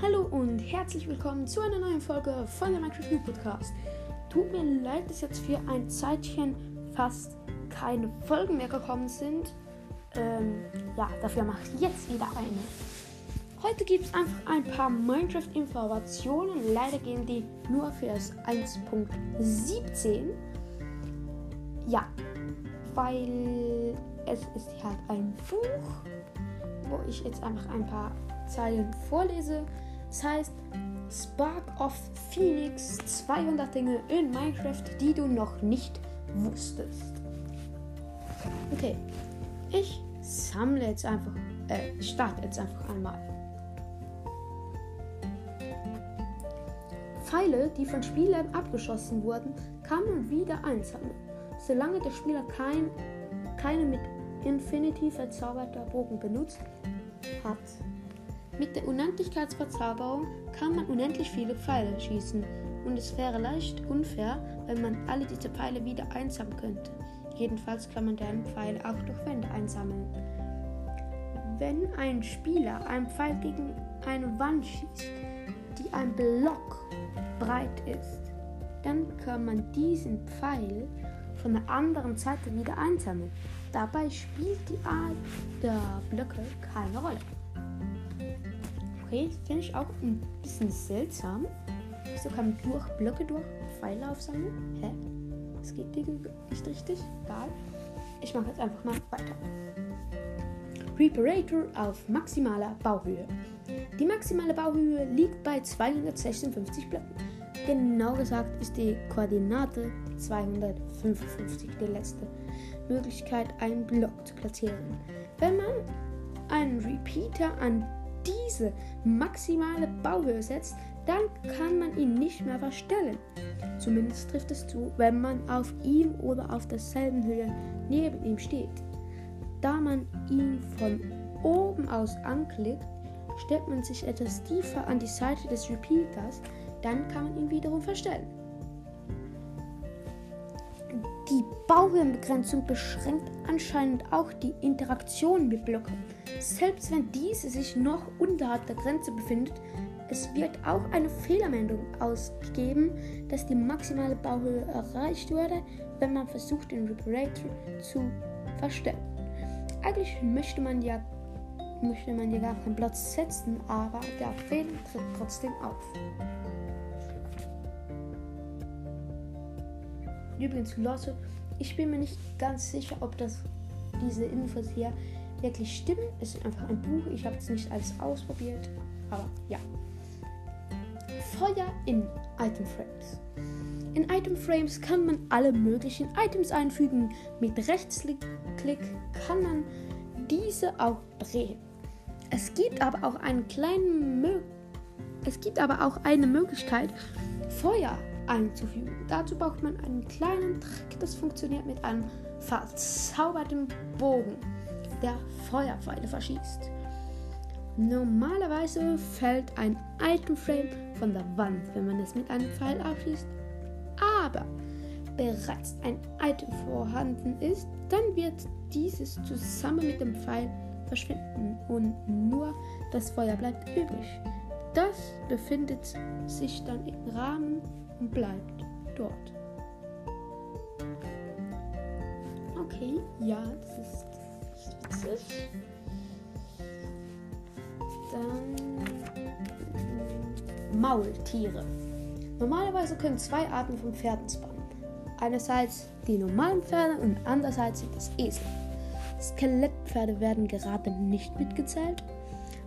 Hallo und herzlich willkommen zu einer neuen Folge von der Minecraft New Podcast. Tut mir leid, dass jetzt für ein Zeitchen fast keine Folgen mehr gekommen sind. Ähm, ja, dafür mache ich jetzt wieder eine. Heute gibt es einfach ein paar Minecraft-Informationen. Leider gehen die nur für das 1.17. Ja, weil es ist halt ein Buch, wo ich jetzt einfach ein paar Zeilen vorlese. Das heißt Spark of Phoenix 200 Dinge in Minecraft, die du noch nicht wusstest. Okay, ich sammle jetzt einfach, äh, starte jetzt einfach einmal. Pfeile, die von Spielern abgeschossen wurden, kann man wieder einsammeln, solange der Spieler kein, keine mit Infinity verzauberter Bogen benutzt hat. Mit der Unendlichkeitsverzauberung kann man unendlich viele Pfeile schießen und es wäre leicht unfair, wenn man alle diese Pfeile wieder einsammeln könnte. Jedenfalls kann man deren Pfeile auch durch Wände einsammeln. Wenn ein Spieler einen Pfeil gegen eine Wand schießt, die ein Block breit ist, dann kann man diesen Pfeil von der anderen Seite wieder einsammeln. Dabei spielt die Art der Blöcke keine Rolle. Okay, finde ich auch ein bisschen seltsam. Wieso kann man durch Blöcke durch Pfeile aufsammeln? Hä? Das geht nicht richtig. Egal. Ich mache jetzt einfach mal weiter. Reparator auf maximaler Bauhöhe. Die maximale Bauhöhe liegt bei 256 Blöcken. Genau gesagt ist die Koordinate 255 die letzte Möglichkeit, einen Block zu platzieren. Wenn man einen Repeater an diese maximale Bauhöhe setzt, dann kann man ihn nicht mehr verstellen. Zumindest trifft es zu, wenn man auf ihm oder auf derselben Höhe neben ihm steht. Da man ihn von oben aus anklickt, stellt man sich etwas tiefer an die Seite des Repeaters, dann kann man ihn wiederum verstellen. Die Bauhöhenbegrenzung beschränkt anscheinend auch die Interaktion mit Blöcken. Selbst wenn diese sich noch unterhalb der Grenze befindet, es wird auch eine Fehlermeldung ausgegeben, dass die maximale Bauhöhe erreicht wurde, wenn man versucht, den Reparator zu verstellen. Eigentlich möchte man ja, möchte man ja gar keinen Platz setzen, aber der Fehler tritt trotzdem auf. Übrigens, Leute, ich bin mir nicht ganz sicher, ob das diese Infos hier wirklich stimmen. Es ist einfach ein Buch. Ich habe es nicht alles ausprobiert. Aber ja. Feuer in Item Frames. In Item Frames kann man alle möglichen Items einfügen. Mit Rechtsklick kann man diese auch drehen. Es gibt aber auch einen kleinen Mö es gibt aber auch eine Möglichkeit, Feuer einzufügen. Dazu braucht man einen kleinen Trick, das funktioniert mit einem verzauberten Bogen, der Feuerpfeile verschießt. Normalerweise fällt ein Itemframe von der Wand, wenn man es mit einem Pfeil abschießt. Aber bereits ein Item vorhanden ist, dann wird dieses zusammen mit dem Pfeil verschwinden und nur das Feuer bleibt übrig. Das befindet sich dann im Rahmen und bleibt dort. Okay, ja, das ist witzig. Dann Maultiere. Normalerweise können zwei Arten von Pferden spawnen. Einerseits die normalen Pferde und andererseits das Esel. Skelettpferde werden gerade nicht mitgezählt.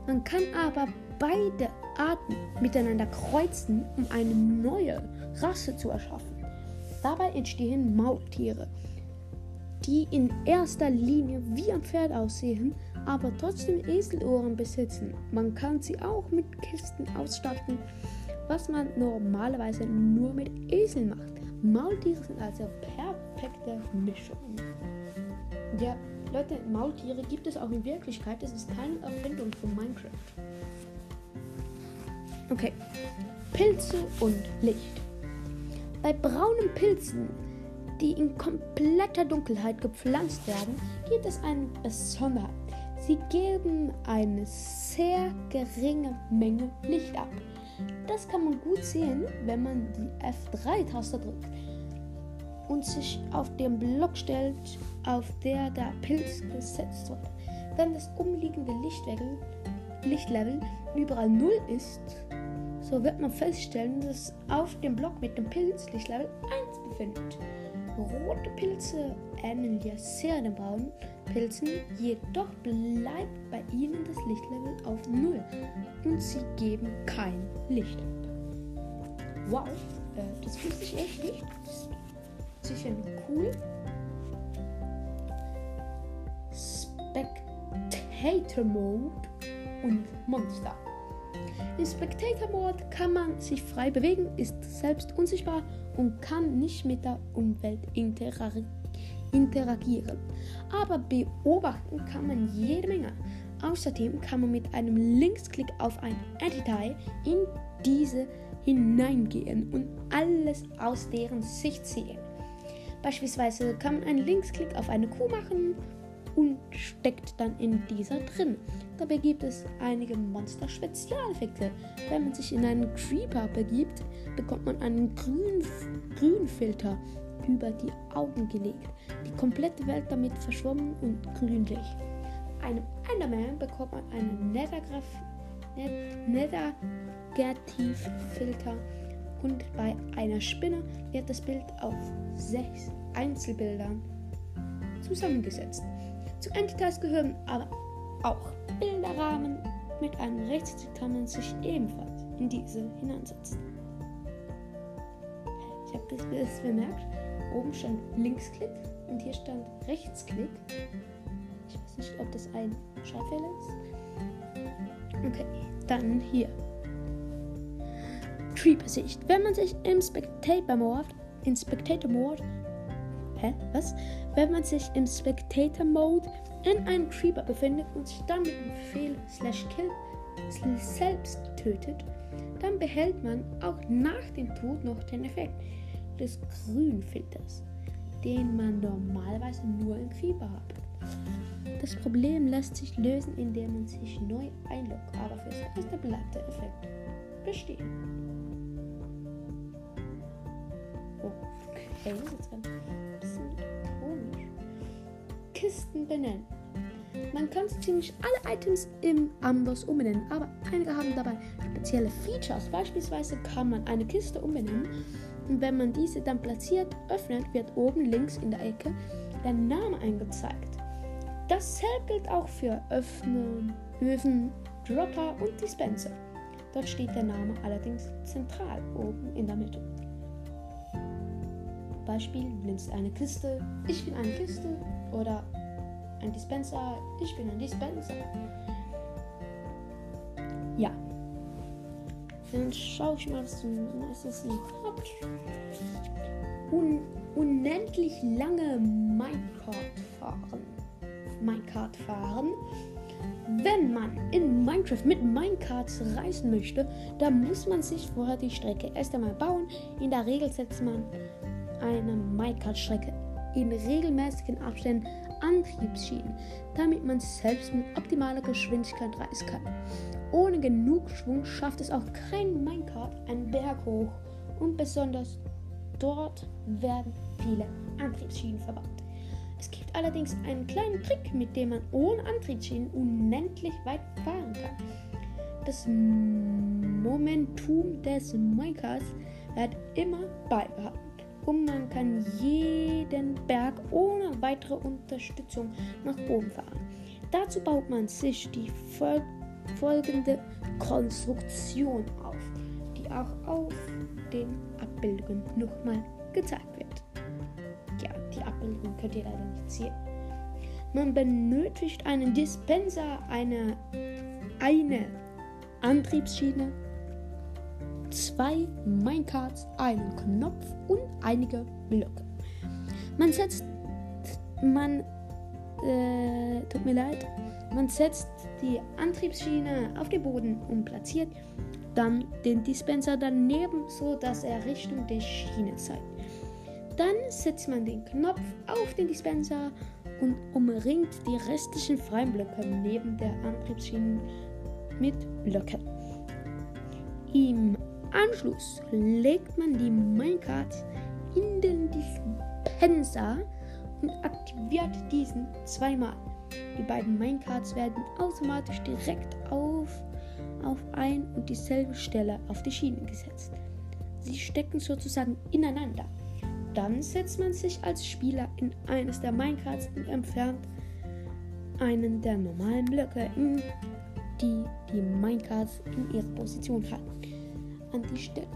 Man kann aber beide Arten miteinander kreuzen, um eine neue Rasse zu erschaffen. Dabei entstehen Maultiere, die in erster Linie wie ein Pferd aussehen, aber trotzdem Eselohren besitzen. Man kann sie auch mit Kisten ausstatten, was man normalerweise nur mit Eseln macht. Maultiere sind also perfekte Mischung. Ja, Leute, Maultiere gibt es auch in Wirklichkeit. Es ist keine Erfindung von Minecraft. Okay. Pilze und Licht. Bei braunen Pilzen, die in kompletter Dunkelheit gepflanzt werden, gibt es eine Besonderheit. Sie geben eine sehr geringe Menge Licht ab. Das kann man gut sehen, wenn man die F3-Taste drückt und sich auf den Block stellt, auf der der Pilz gesetzt wird. Wenn das umliegende Lichtlevel, Lichtlevel überall 0 ist, so wird man feststellen, dass auf dem Block mit dem Pilz Lichtlevel 1 befindet. Rote Pilze ähneln ja sehr den braunen Pilzen, jedoch bleibt bei ihnen das Lichtlevel auf 0 und sie geben kein Licht Wow, äh, das wusste ich echt nicht. Das ist sicher cool. Spectator Mode und Monster. Im Spectator Mode kann man sich frei bewegen, ist selbst unsichtbar und kann nicht mit der Umwelt interagieren. Aber beobachten kann man jede Menge. Außerdem kann man mit einem Linksklick auf ein Entity in diese hineingehen und alles aus deren Sicht sehen. Beispielsweise kann man einen Linksklick auf eine Kuh machen und steckt dann in dieser drin. Dabei gibt es einige Monster-Spezialeffekte. Wenn man sich in einen Creeper begibt, bekommt man einen grünen Grünfilter über die Augen gelegt. Die komplette Welt damit verschwommen und grünlich. Einem Enderman bekommt man einen Negativfilter und bei einer Spinne wird das Bild auf sechs Einzelbildern zusammengesetzt. Zu Entitas gehören aber auch Bilderrahmen. Mit einem Rechtsklick kann man sich ebenfalls in diese hineinsetzen. Ich habe das bemerkt. Oben stand Linksklick und hier stand Rechtsklick. Ich weiß nicht, ob das ein Schreibfehler ist. Okay, dann hier. Creeper-Sicht. Wenn man sich im Spectator Mode, Spectator hä, was? Wenn man sich im Spectator Mode in einem Creeper befindet und sich dann mit dem Befehl slash kill selbst tötet, dann behält man auch nach dem Tod noch den Effekt des Grünfilters, den man normalerweise nur im Creeper hat. Das Problem lässt sich lösen, indem man sich neu einloggt, aber fürs erste bleibt der Effekt bestehen. Okay, das ist jetzt komisch. Kisten benennen. Man kann ziemlich alle Items im Amboss umbenennen, aber einige haben dabei spezielle Features. Beispielsweise kann man eine Kiste umbenennen und wenn man diese dann platziert, öffnet, wird oben links in der Ecke der Name eingezeigt. Dasselbe gilt auch für Öffnen, Öfen, Dropper und Dispenser. Dort steht der Name allerdings zentral oben in der Mitte. Beispiel, nimmst eine Kiste, ich bin eine Kiste oder ein Dispenser, ich bin ein Dispenser. Ja. Dann schaue ich mal, was nächstes noch habt. Un unendlich lange Minecart fahren. Minecart fahren. Wenn man in Minecraft mit Minecarts reisen möchte, dann muss man sich vorher die Strecke erst einmal bauen. In der Regel setzt man eine Minecart-Strecke in regelmäßigen Abständen Antriebsschienen, damit man selbst mit optimaler Geschwindigkeit reisen kann. Ohne genug Schwung schafft es auch kein Minecart einen Berg hoch und besonders dort werden viele Antriebsschienen verbaut. Es gibt allerdings einen kleinen Trick, mit dem man ohne Antriebsschienen unendlich weit fahren kann. Das Momentum des Minecarts wird immer beibehalten und man kann jeden Berg ohne weitere Unterstützung nach oben fahren. Dazu baut man sich die fol folgende Konstruktion auf, die auch auf den Abbildungen nochmal gezeigt wird. Ja, die Abbildung könnt ihr leider nicht sehen. Man benötigt einen Dispenser, eine, eine Antriebsschiene, zwei Minecarts, einen Knopf und einige Blöcke. Man setzt, man, äh, tut mir leid, man setzt die Antriebsschiene auf den Boden und platziert dann den Dispenser daneben, so dass er Richtung der Schiene zeigt. Dann setzt man den Knopf auf den Dispenser und umringt die restlichen freien Blöcke neben der Antriebsschiene mit Blöcken. Im Anschluss legt man die Minecart in den Dispenser und aktiviert diesen zweimal. Die beiden Minecarts werden automatisch direkt auf, auf ein und dieselbe Stelle auf die Schiene gesetzt. Sie stecken sozusagen ineinander. Dann setzt man sich als Spieler in eines der Minecarts und entfernt einen der normalen Blöcke, in die die Minecarts in ihrer Position halten. An die Stelle.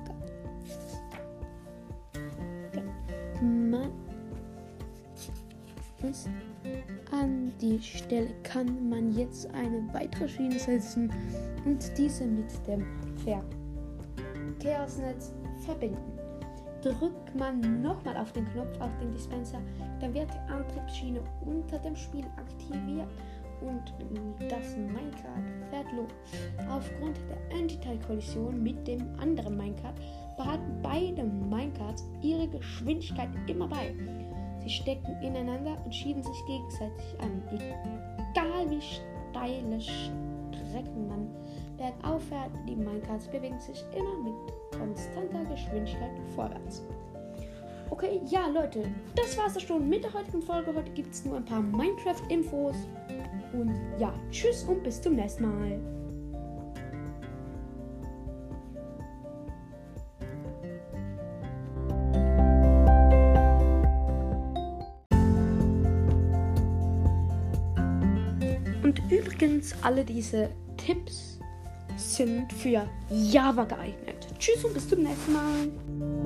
Man an die Stelle kann man jetzt eine weitere Schiene setzen und diese mit dem Verkehrsnetz verbinden. Drückt man nochmal auf den Knopf auf den Dispenser, dann wird die Antriebsschiene unter dem Spiel aktiviert und das Minecart fährt los. Aufgrund der Anti-Kollision mit dem anderen Minecart behalten beide Minecarts ihre Geschwindigkeit immer bei. Sie stecken ineinander und schieben sich gegenseitig an. Egal wie steile Strecken man bergauf fährt, die Minecarts bewegen sich immer mit konstanter Geschwindigkeit vorwärts. Okay, ja Leute, das war's schon mit der heutigen Folge. Heute gibt es nur ein paar Minecraft-Infos. Und ja, tschüss und bis zum nächsten Mal. Und übrigens, alle diese Tipps sind für Java geeignet. Tschüss und bis zum nächsten Mal.